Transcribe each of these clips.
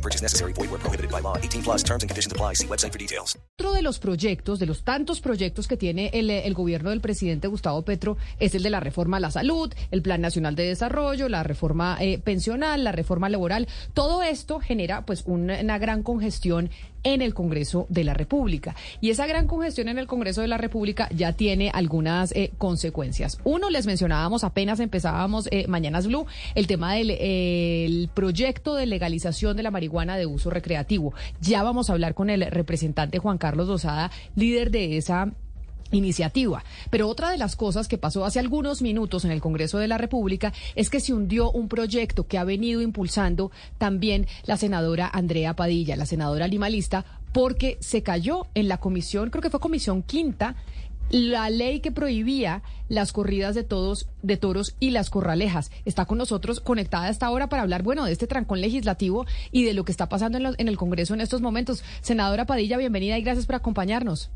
No purchase necessary. Void where prohibited by law. 18 plus terms and conditions apply. See website for details. Otro de los proyectos, de los tantos proyectos que tiene el, gobierno del presidente Gustavo Petro, es el de la reforma a la salud, el Plan Nacional de Desarrollo, la reforma eh, pensional, la reforma laboral. Todo esto genera pues una gran congestión en el Congreso de la República. Y esa gran congestión en el Congreso de la República ya tiene algunas eh, consecuencias. Uno, les mencionábamos apenas empezábamos eh, Mañanas Blue, el tema del el proyecto de legalización de la marihuana de uso recreativo. Ya vamos a hablar con el representante Juan Carlos Dosada, líder de esa iniciativa. Pero otra de las cosas que pasó hace algunos minutos en el Congreso de la República es que se hundió un proyecto que ha venido impulsando también la senadora Andrea Padilla, la senadora limalista, porque se cayó en la comisión, creo que fue comisión quinta, la ley que prohibía las corridas de todos de toros y las corralejas. Está con nosotros conectada a esta hora para hablar, bueno, de este trancón legislativo y de lo que está pasando en, lo, en el Congreso en estos momentos. Senadora Padilla, bienvenida y gracias por acompañarnos.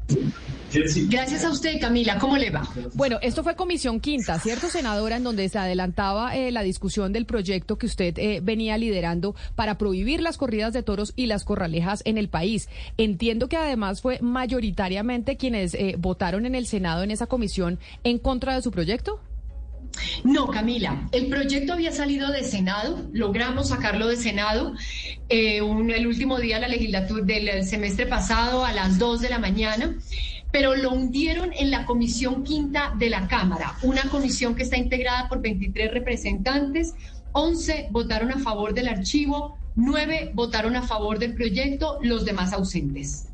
Gracias a usted, Camila. ¿Cómo le va? Bueno, esto fue comisión quinta, ¿cierto, senadora? En donde se adelantaba eh, la discusión del proyecto que usted eh, venía liderando para prohibir las corridas de toros y las corralejas en el país. Entiendo que además fue mayoritariamente quienes eh, votaron en el Senado en esa comisión en contra de su proyecto. No, Camila, el proyecto había salido de Senado, logramos sacarlo de Senado eh, un, el último día de la legislatura del semestre pasado a las 2 de la mañana, pero lo hundieron en la comisión quinta de la Cámara, una comisión que está integrada por 23 representantes, 11 votaron a favor del archivo, 9 votaron a favor del proyecto, los demás ausentes.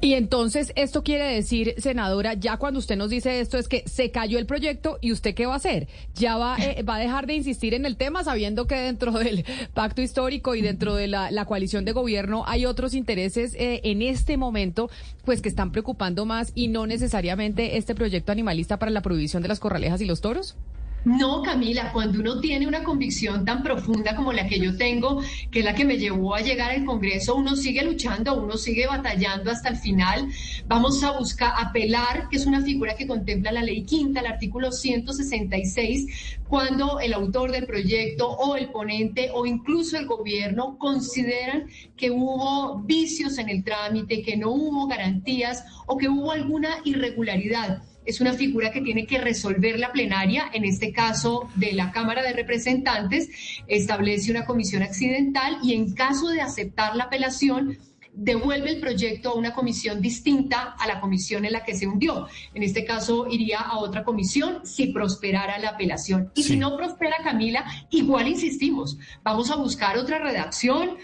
Y entonces, esto quiere decir, senadora, ya cuando usted nos dice esto, es que se cayó el proyecto y usted qué va a hacer? ¿Ya va, eh, va a dejar de insistir en el tema sabiendo que dentro del pacto histórico y dentro de la, coalición de gobierno hay otros intereses eh, en este momento, pues que están preocupando más y no necesariamente este proyecto animalista para la prohibición de las corralejas y los toros? No, Camila, cuando uno tiene una convicción tan profunda como la que yo tengo, que es la que me llevó a llegar al Congreso, uno sigue luchando, uno sigue batallando hasta el final. Vamos a buscar apelar, que es una figura que contempla la ley quinta, el artículo 166, cuando el autor del proyecto o el ponente o incluso el gobierno consideran que hubo vicios en el trámite, que no hubo garantías o que hubo alguna irregularidad es una figura que tiene que resolver la plenaria, en este caso de la Cámara de Representantes, establece una comisión accidental y en caso de aceptar la apelación, devuelve el proyecto a una comisión distinta a la comisión en la que se hundió. En este caso iría a otra comisión si prosperara la apelación. Y sí. si no prospera, Camila, igual insistimos, vamos a buscar otra redacción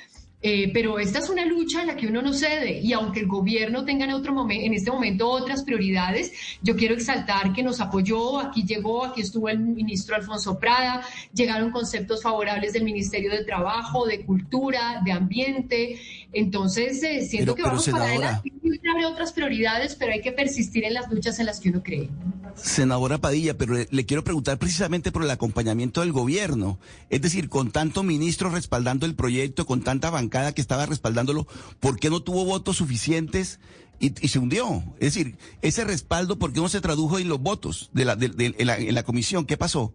eh, pero esta es una lucha en la que uno no cede y aunque el gobierno tenga en, otro momento, en este momento otras prioridades, yo quiero exaltar que nos apoyó, aquí llegó, aquí estuvo el ministro Alfonso Prada, llegaron conceptos favorables del Ministerio de Trabajo, de Cultura, de Ambiente, entonces eh, siento pero, que pero vamos senadora, para adelante, hay otras prioridades, pero hay que persistir en las luchas en las que uno cree. Senadora Padilla, pero le, quiero preguntar precisamente por el acompañamiento del gobierno, es decir, con tanto ministro respaldando el proyecto, con tanta bancada que estaba respaldándolo, ¿por qué no tuvo votos suficientes y, se hundió? Es decir, ese respaldo, ¿por qué no se tradujo en los votos de la, de, en la comisión? ¿Qué pasó?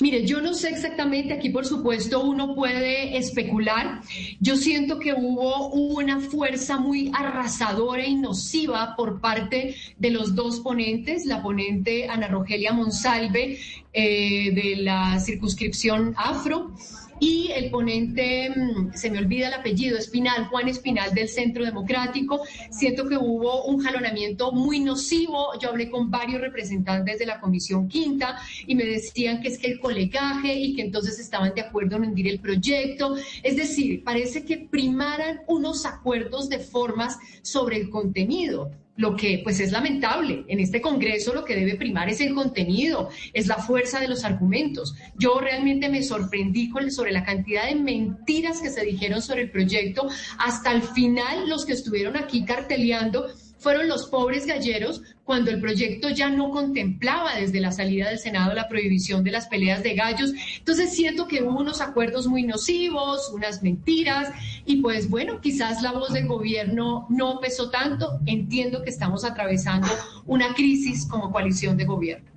Mire, yo no sé exactamente, aquí por supuesto uno puede especular. Yo siento que hubo una fuerza muy arrasadora y nociva por parte de los dos ponentes, la ponente Ana Rogelia Monsalve eh, de la circunscripción afro y el ponente, mm, se me olvida el apellido, Espinal, Juan Espinal del Centro Democrático. Siento que hubo un jalonamiento muy nocivo. Yo hablé con varios representantes de la Comisión Quinta y me decían que es que el colegaje y que entonces estaban de acuerdo en hundir el proyecto. Es decir, parece que primaran unos acuerdos de formas sobre el contenido lo que pues es lamentable. En este Congreso lo que debe primar es el contenido, es la fuerza de los argumentos. Yo realmente me sorprendí con, sobre la cantidad de mentiras que se dijeron sobre el proyecto. Hasta el final los que estuvieron aquí carteleando fueron los pobres galleros cuando el proyecto ya no contemplaba desde la salida del Senado la prohibición de las peleas de gallos. Entonces siento que hubo unos acuerdos muy nocivos, unas mentiras y pues bueno, quizás la voz del gobierno no pesó tanto. Entiendo que estamos atravesando una crisis como coalición de gobierno.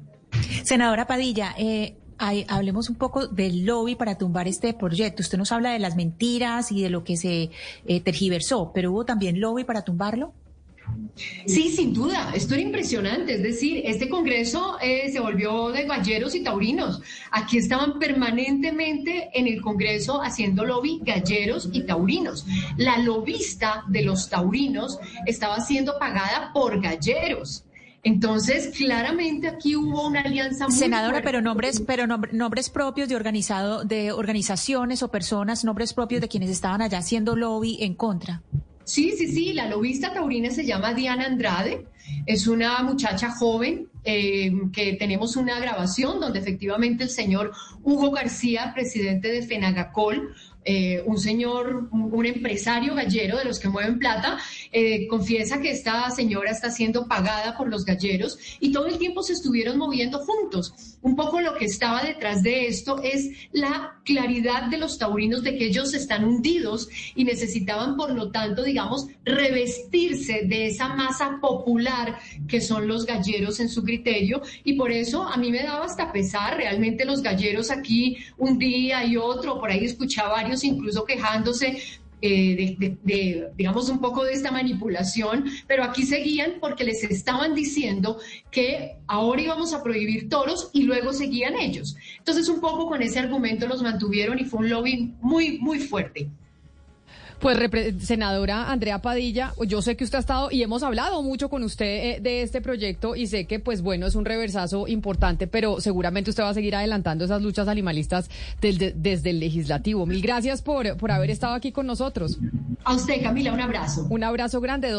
Senadora Padilla, eh, hablemos un poco del lobby para tumbar este proyecto. Usted nos habla de las mentiras y de lo que se eh, tergiversó, pero hubo también lobby para tumbarlo. Sí, sin duda, esto era impresionante. Es decir, este Congreso eh, se volvió de galleros y taurinos. Aquí estaban permanentemente en el Congreso haciendo lobby galleros y taurinos. La lobista de los taurinos estaba siendo pagada por galleros. Entonces, claramente aquí hubo una alianza muy Senadora, pero nombres, pero nombres propios de organizado, de organizaciones o personas, nombres propios de quienes estaban allá haciendo lobby en contra. Sí, sí, sí, la lobista taurina se llama Diana Andrade, es una muchacha joven eh, que tenemos una grabación donde efectivamente el señor Hugo García, presidente de Fenagacol, eh, un señor, un empresario gallero de los que mueven plata, eh, confiesa que esta señora está siendo pagada por los galleros y todo el tiempo se estuvieron moviendo juntos. Un poco lo que estaba detrás de esto es la claridad de los taurinos de que ellos están hundidos y necesitaban, por lo tanto, digamos, revestirse de esa masa popular que son los galleros en su criterio y por eso a mí me daba hasta pesar realmente los galleros aquí un día y otro, por ahí escuchaba incluso quejándose eh, de, digamos, un poco de esta manipulación, pero aquí seguían porque les estaban diciendo que ahora íbamos a prohibir toros y luego seguían ellos. Entonces, un poco con ese argumento los mantuvieron y fue un lobby muy, muy fuerte. Pues, senadora Andrea Padilla, yo sé que usted ha estado y hemos hablado mucho con usted eh, de este proyecto y sé que, pues bueno, es un reversazo importante, pero seguramente usted va a seguir adelantando esas luchas animalistas desde el legislativo. Mil gracias por, por haber estado aquí con nosotros. A usted, Camila, un abrazo. Un abrazo grande.